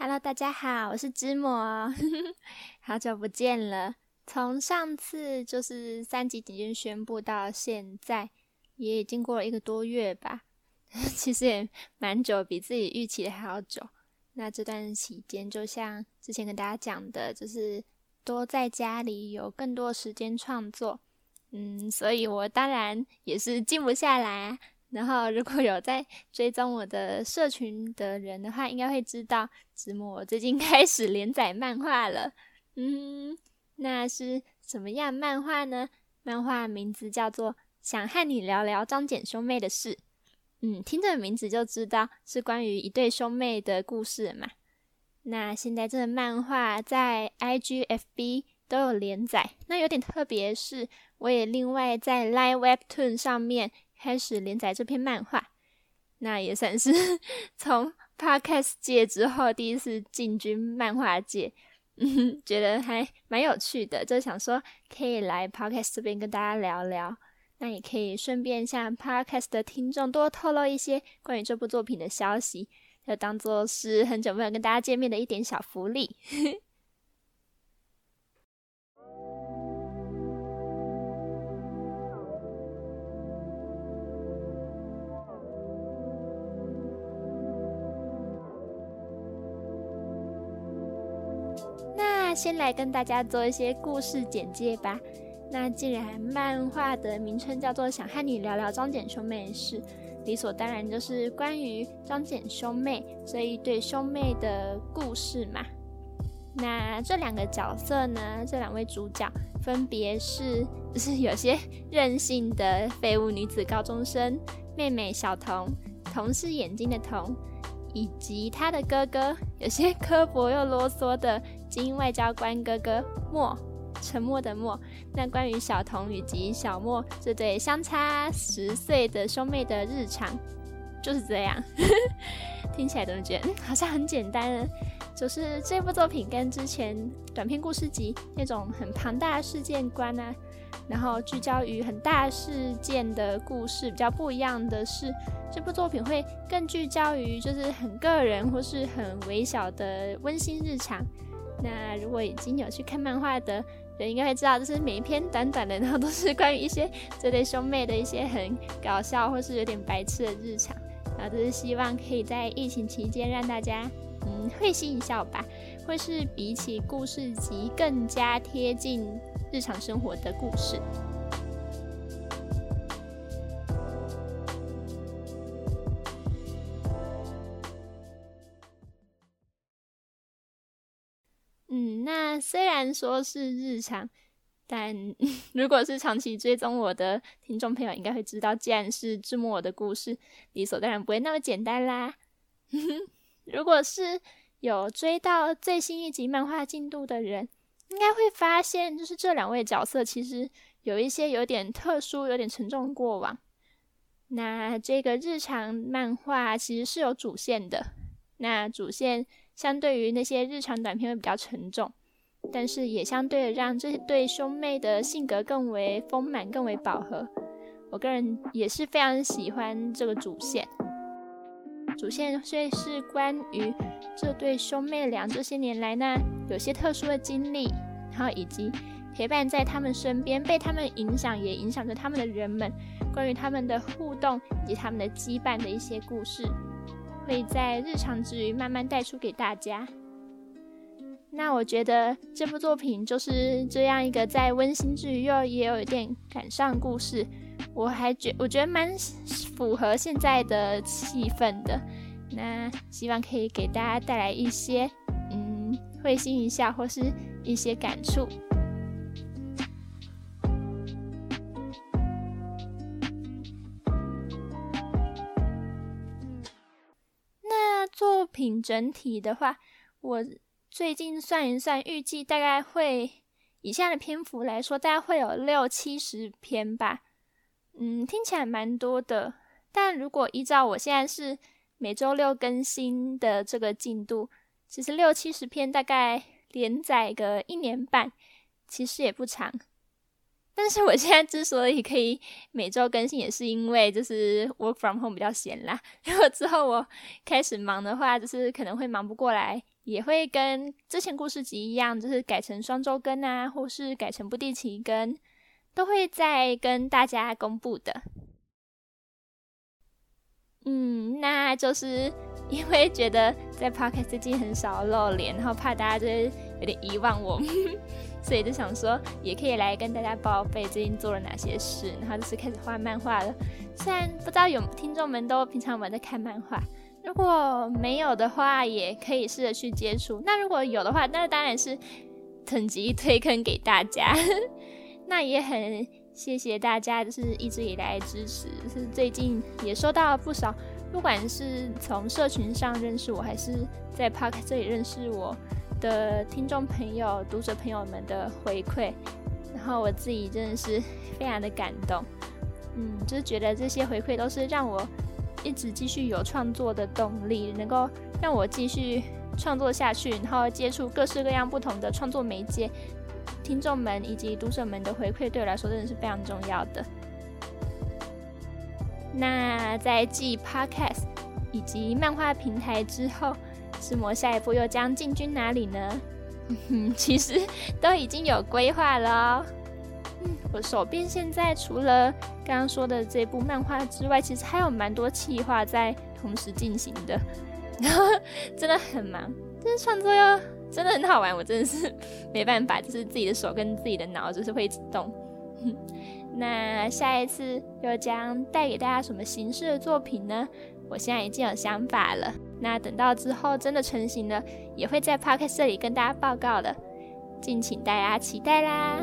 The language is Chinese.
Hello，大家好，我是芝麻，好久不见了。从上次就是三级警戒宣布到现在，也已经过了一个多月吧。其实也蛮久，比自己预期的还要久。那这段期间，就像之前跟大家讲的，就是多在家里有更多时间创作。嗯，所以我当然也是静不下来。然后，如果有在追踪我的社群的人的话，应该会知道，子墨最近 开始连载漫画了。嗯，那是什么样漫画呢？漫画名字叫做《想和你聊聊张简兄妹的事》。嗯，听这个名字就知道是关于一对兄妹的故事嘛。那现在这个漫画在 IGFB 都有连载。那有点特别是，我也另外在 Live Webtoon 上面。开始连载这篇漫画，那也算是 从 Podcast 界之后第一次进军漫画界，嗯，觉得还蛮有趣的，就想说可以来 Podcast 这边跟大家聊聊，那也可以顺便向 Podcast 的听众多透露一些关于这部作品的消息，就当做是很久没有跟大家见面的一点小福利。那先来跟大家做一些故事简介吧。那既然漫画的名称叫做“想和你聊聊张简兄妹的事”，理所当然就是关于张简兄妹这一对兄妹的故事嘛。那这两个角色呢，这两位主角分别是，就是有些任性的废物女子高中生妹妹小彤，彤是眼睛的彤。以及他的哥哥，有些 刻薄又啰嗦的精英外交官哥哥莫，沉默的莫。那关于小童以及小莫这对相差十岁的兄妹的日常，就是这样。听起来都觉得，嗯，好像很简单。就是这部作品跟之前短篇故事集那种很庞大的事件观啊。然后聚焦于很大事件的故事，比较不一样的是，这部作品会更聚焦于就是很个人或是很微小的温馨日常。那如果已经有去看漫画的人，应该会知道，就是每一篇短短的，然后都是关于一些这对兄妹的一些很搞笑或是有点白痴的日常。然后就是希望可以在疫情期间让大家嗯 会心一笑吧，或是比起故事集更加贴近。日常生活的故事。嗯，那虽然说是日常，但 如果是长期追踪我的听众朋友，应该会知道，既然是这么我的故事，理所当然不会那么简单啦。如果是有追到最新一集漫画进度的人，应该会发现，就是这两位角色其实有一些有点特殊、有点沉重过往。那这个日常漫画其实是有主线的，那主线相对于那些日常短片会比较沉重，但是也相对的让这对兄妹的性格更为丰满、更为饱和。我个人也是非常喜欢这个主线。主线所以是关于这对兄妹俩这些年来呢，有些特殊的经历，然后以及陪伴在他们身边，被他们影响也影响着他们的人们，关于他们的互动以及他们的羁绊的一些故事，会在日常之余慢慢带出给大家。那我觉得这部作品就是这样一个在温馨之余又也有一点感伤故事。我还觉我觉得蛮符合现在的气氛的，那希望可以给大家带来一些嗯会心一笑或是一些感触。品整体的话，我最近算一算，预计大概会以下的篇幅来说，大概会有六七十篇吧。嗯，听起来蛮多的，但如果依照我现在是每周六更新的这个进度，其实六七十篇大概连载个一年半，其实也不长。但是我现在之所以可以每周更新，也是因为就是 work from home 比较闲啦。如果之后我开始忙的话，就是可能会忙不过来，也会跟之前故事集一样，就是改成双周更啊，或是改成不定期更，都会再跟大家公布的。嗯，那就是 因为觉得在 Podcast 最近很少露脸，然后怕大家就是有点遗忘我，所以就想说也可以来跟大家报备最近做了哪些事，然后就是开始画漫画了。虽然不知道有听众们都平常有没有在看漫画，如果没有的话，也可以试着去接触。那如果有的话，那当然是等级推坑给大家。那也很。谢谢大家，就是一直以来支持。是最近也收到了不少，不管是从社群上认识我，还是在 Podcast 这里认识我的听众朋友、读者朋友们的回馈，然后我自己真的是非常的感动。嗯，就是觉得这些回馈都是让我一直继续有创作的动力，能够让我继续创作下去，然后接触各式各样不同的创作媒介。听众们以及读者们的回馈对我来说真的是非常重要的。那在继 Podcast 以及漫画平台之后，志摩下一步又将进军哪里呢？嗯，其实都已经有规划了哦。嗯，我手边现在除了刚刚说的这部漫画之外，其实还有蛮多企划在同时进行的，然 后真的很忙，但是创作又。真的很好玩，我真的是没办法，就是自己的手跟自己的脑就是会一直动。那下一次又将带给大家什么形式的作品呢？我现在已经有想法了。那等到之后真的成型了，也会在 Podcast 这里跟大家报告的，敬请大家期待啦。